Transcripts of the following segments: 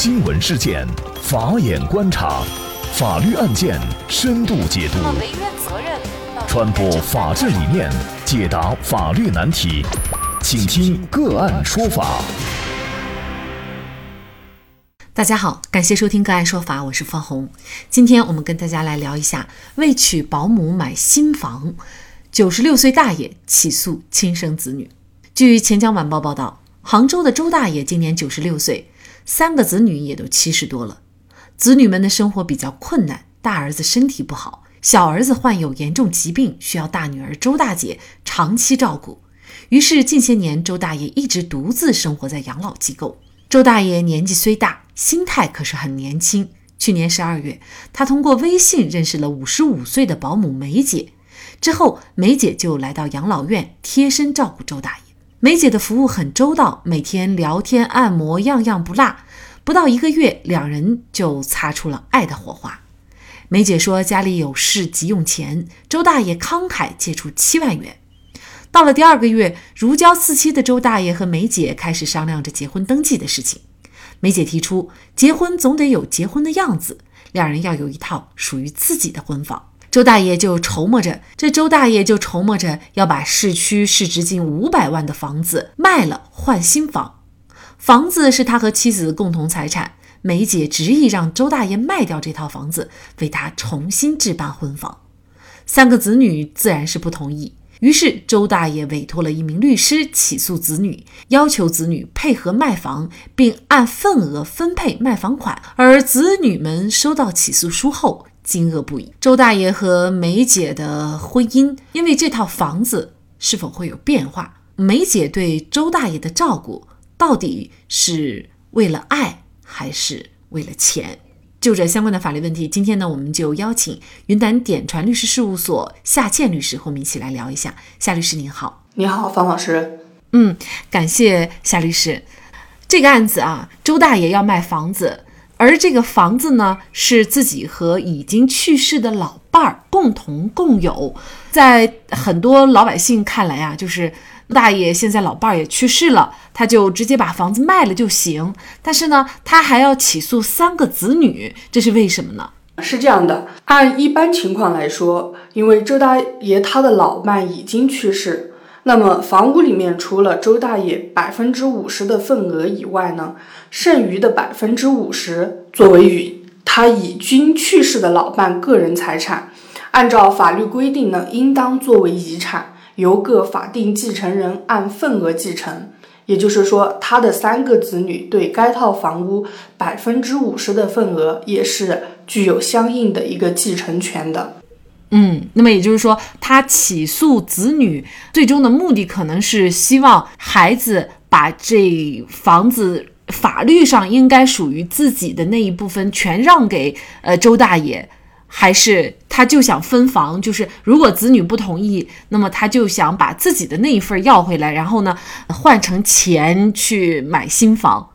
新闻事件，法眼观察，法律案件深度解读，传播法治理念，解答法律难题，请听个案说法。大家好，感谢收听个案说法，我是方红。今天我们跟大家来聊一下，为娶保姆买新房，九十六岁大爷起诉亲生子女。据钱江晚报报道，杭州的周大爷今年九十六岁。三个子女也都七十多了，子女们的生活比较困难。大儿子身体不好，小儿子患有严重疾病，需要大女儿周大姐长期照顾。于是近些年，周大爷一直独自生活在养老机构。周大爷年纪虽大，心态可是很年轻。去年十二月，他通过微信认识了五十五岁的保姆梅姐，之后梅姐就来到养老院贴身照顾周大爷。梅姐的服务很周到，每天聊天、按摩，样样不落。不到一个月，两人就擦出了爱的火花。梅姐说家里有事急用钱，周大爷慷慨借出七万元。到了第二个月，如胶似漆的周大爷和梅姐开始商量着结婚登记的事情。梅姐提出，结婚总得有结婚的样子，两人要有一套属于自己的婚房。周大爷就筹摸着，这周大爷就筹摸着要把市区市值近五百万的房子卖了换新房。房子是他和妻子共同财产，梅姐执意让周大爷卖掉这套房子，为他重新置办婚房。三个子女自然是不同意，于是周大爷委托了一名律师起诉子女，要求子女配合卖房，并按份额分配卖房款。而子女们收到起诉书后，惊愕不已。周大爷和梅姐的婚姻，因为这套房子是否会有变化？梅姐对周大爷的照顾，到底是为了爱还是为了钱？就这相关的法律问题，今天呢，我们就邀请云南典传律师事务所夏倩律师和我们一起来聊一下。夏律师您好，你好，方老师。嗯，感谢夏律师。这个案子啊，周大爷要卖房子。而这个房子呢，是自己和已经去世的老伴儿共同共有。在很多老百姓看来啊，就是大爷现在老伴儿也去世了，他就直接把房子卖了就行。但是呢，他还要起诉三个子女，这是为什么呢？是这样的，按一般情况来说，因为周大爷他的老伴已经去世。那么房屋里面除了周大爷百分之五十的份额以外呢，剩余的百分之五十作为与他已经去世的老伴个人财产，按照法律规定呢，应当作为遗产，由各法定继承人按份额继承。也就是说，他的三个子女对该套房屋百分之五十的份额也是具有相应的一个继承权的。嗯，那么也就是说，他起诉子女最终的目的，可能是希望孩子把这房子法律上应该属于自己的那一部分全让给呃周大爷，还是他就想分房？就是如果子女不同意，那么他就想把自己的那一份要回来，然后呢换成钱去买新房。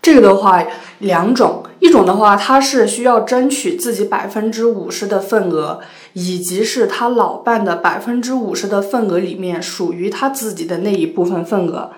这个的话，两种，一种的话，他是需要争取自己百分之五十的份额。以及是他老伴的百分之五十的份额里面属于他自己的那一部分份额，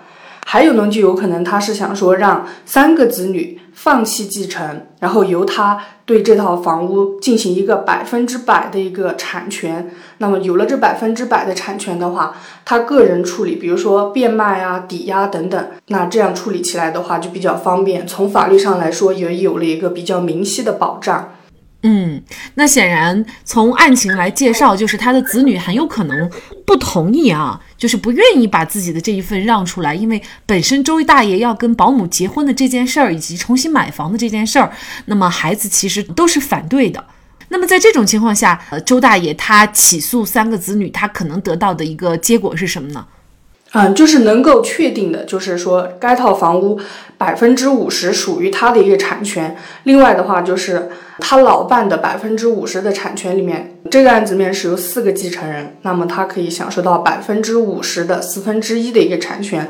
还有呢，就有可能他是想说让三个子女放弃继承，然后由他对这套房屋进行一个百分之百的一个产权。那么有了这百分之百的产权的话，他个人处理，比如说变卖啊、抵押等等，那这样处理起来的话就比较方便。从法律上来说，也有了一个比较明晰的保障。嗯，那显然从案情来介绍，就是他的子女很有可能不同意啊，就是不愿意把自己的这一份让出来，因为本身周大爷要跟保姆结婚的这件事儿，以及重新买房的这件事儿，那么孩子其实都是反对的。那么在这种情况下，呃，周大爷他起诉三个子女，他可能得到的一个结果是什么呢？嗯，就是能够确定的，就是说该套房屋百分之五十属于他的一个产权。另外的话，就是他老伴的百分之五十的产权里面，这个案子里面是由四个继承人，那么他可以享受到百分之五十的四分之一的一个产权。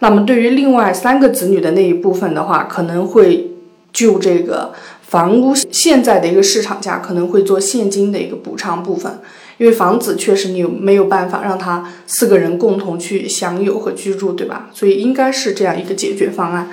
那么对于另外三个子女的那一部分的话，可能会就这个房屋现在的一个市场价，可能会做现金的一个补偿部分。因为房子确实你没有办法让他四个人共同去享有和居住，对吧？所以应该是这样一个解决方案。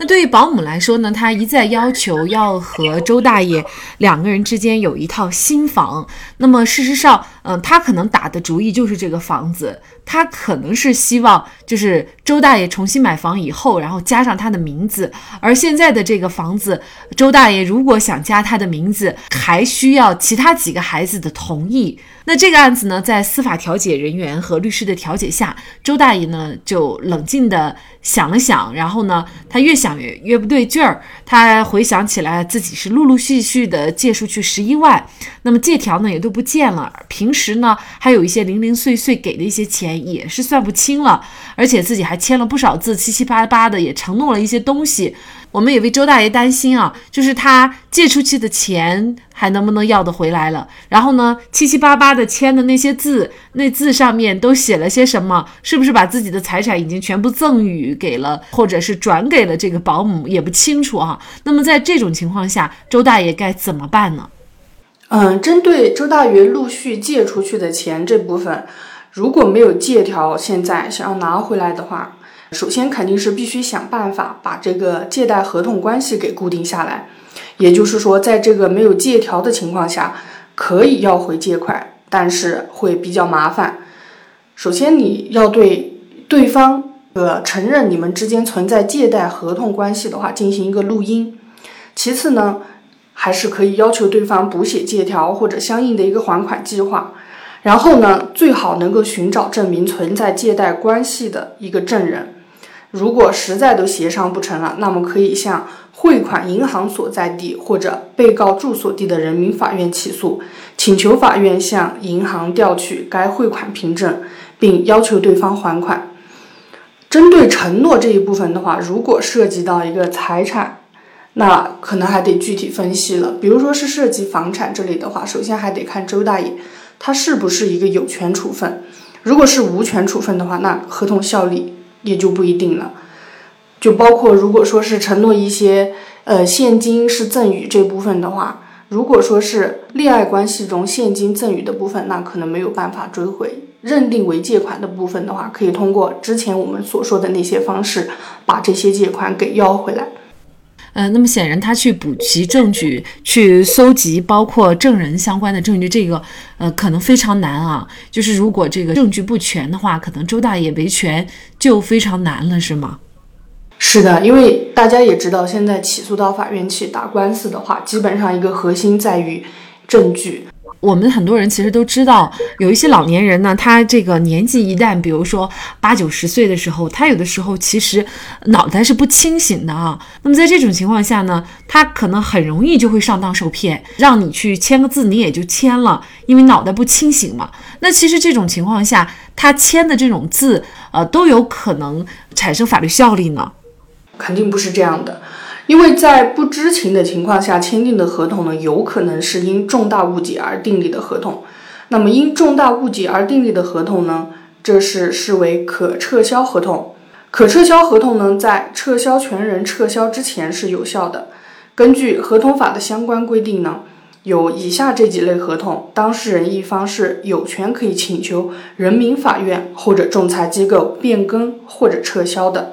那对于保姆来说呢，她一再要求要和周大爷两个人之间有一套新房。那么事实上，嗯，他可能打的主意就是这个房子，他可能是希望就是周大爷重新买房以后，然后加上他的名字。而现在的这个房子，周大爷如果想加他的名字，还需要其他几个孩子的同意。那这个案子呢，在司法调解人员和律师的调解下，周大爷呢就冷静地想了想，然后呢，他越想越越不对劲儿。他回想起来，自己是陆陆续续的借出去十一万，那么借条呢也都不见了。凭平时呢还有一些零零碎碎给的一些钱也是算不清了，而且自己还签了不少字，七七八八的也承诺了一些东西。我们也为周大爷担心啊，就是他借出去的钱还能不能要得回来了？然后呢，七七八八的签的那些字，那字上面都写了些什么？是不是把自己的财产已经全部赠与给了，或者是转给了这个保姆？也不清楚啊。那么在这种情况下，周大爷该怎么办呢？嗯，针对周大元陆续借出去的钱这部分，如果没有借条，现在想要拿回来的话。首先肯定是必须想办法把这个借贷合同关系给固定下来，也就是说，在这个没有借条的情况下，可以要回借款，但是会比较麻烦。首先你要对对方呃承认你们之间存在借贷合同关系的话进行一个录音，其次呢，还是可以要求对方补写借条或者相应的一个还款计划，然后呢，最好能够寻找证明存在借贷关系的一个证人。如果实在都协商不成了，那么可以向汇款银行所在地或者被告住所地的人民法院起诉，请求法院向银行调取该汇款凭证，并要求对方还款。针对承诺这一部分的话，如果涉及到一个财产，那可能还得具体分析了。比如说是涉及房产这里的话，首先还得看周大爷他是不是一个有权处分。如果是无权处分的话，那合同效力。也就不一定了，就包括如果说是承诺一些呃现金是赠与这部分的话，如果说是恋爱关系中现金赠与的部分，那可能没有办法追回。认定为借款的部分的话，可以通过之前我们所说的那些方式，把这些借款给要回来。呃，那么显然他去补齐证据，去搜集包括证人相关的证据，这个呃可能非常难啊。就是如果这个证据不全的话，可能周大爷维权就非常难了，是吗？是的，因为大家也知道，现在起诉到法院去打官司的话，基本上一个核心在于证据。我们很多人其实都知道，有一些老年人呢，他这个年纪一旦，比如说八九十岁的时候，他有的时候其实脑袋是不清醒的啊。那么在这种情况下呢，他可能很容易就会上当受骗，让你去签个字，你也就签了，因为脑袋不清醒嘛。那其实这种情况下，他签的这种字，呃，都有可能产生法律效力呢。肯定不是这样的。因为在不知情的情况下签订的合同呢，有可能是因重大误解而订立的合同。那么因重大误解而订立的合同呢，这是视为可撤销合同。可撤销合同呢，在撤销权人撤销之前是有效的。根据合同法的相关规定呢，有以下这几类合同，当事人一方是有权可以请求人民法院或者仲裁机构变更或者撤销的。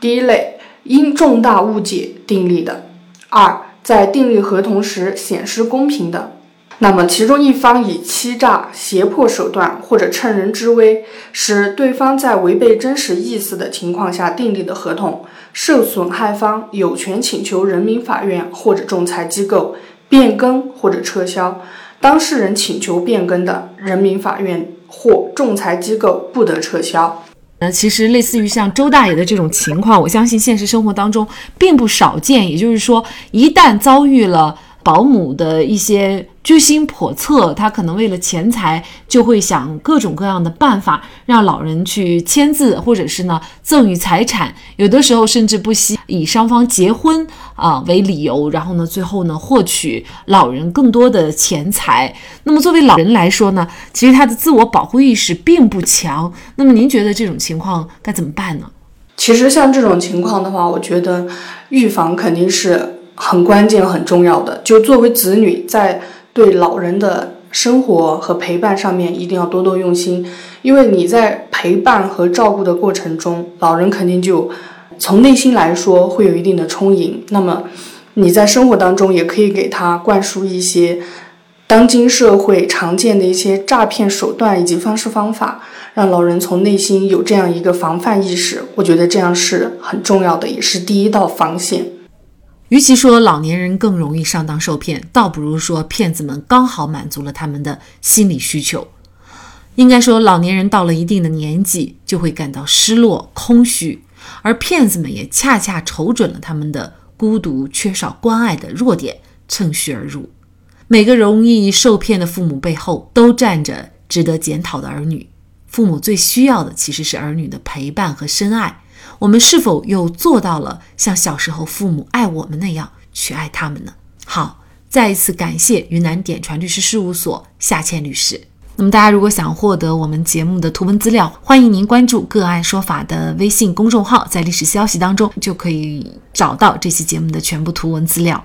第一类。因重大误解订立的，二在订立合同时显示公平的，那么其中一方以欺诈、胁迫手段或者趁人之危，使对方在违背真实意思的情况下订立的合同，受损害方有权请求人民法院或者仲裁机构变更或者撤销，当事人请求变更的，人民法院或仲裁机构不得撤销。那其实类似于像周大爷的这种情况，我相信现实生活当中并不少见。也就是说，一旦遭遇了保姆的一些。居心叵测，他可能为了钱财，就会想各种各样的办法让老人去签字，或者是呢赠与财产，有的时候甚至不惜以双方结婚啊为理由，然后呢最后呢获取老人更多的钱财。那么作为老人来说呢，其实他的自我保护意识并不强。那么您觉得这种情况该怎么办呢？其实像这种情况的话，我觉得预防肯定是很关键、很重要的。就作为子女在对老人的生活和陪伴上面一定要多多用心，因为你在陪伴和照顾的过程中，老人肯定就从内心来说会有一定的充盈。那么你在生活当中也可以给他灌输一些当今社会常见的一些诈骗手段以及方式方法，让老人从内心有这样一个防范意识。我觉得这样是很重要的，也是第一道防线。与其说老年人更容易上当受骗，倒不如说骗子们刚好满足了他们的心理需求。应该说，老年人到了一定的年纪就会感到失落、空虚，而骗子们也恰恰瞅准了他们的孤独、缺少关爱的弱点，趁虚而入。每个容易受骗的父母背后，都站着值得检讨的儿女。父母最需要的其实是儿女的陪伴和深爱。我们是否又做到了像小时候父母爱我们那样去爱他们呢？好，再一次感谢云南典传律师事务所夏倩律师。那么，大家如果想获得我们节目的图文资料，欢迎您关注“个案说法”的微信公众号，在历史消息当中就可以找到这期节目的全部图文资料。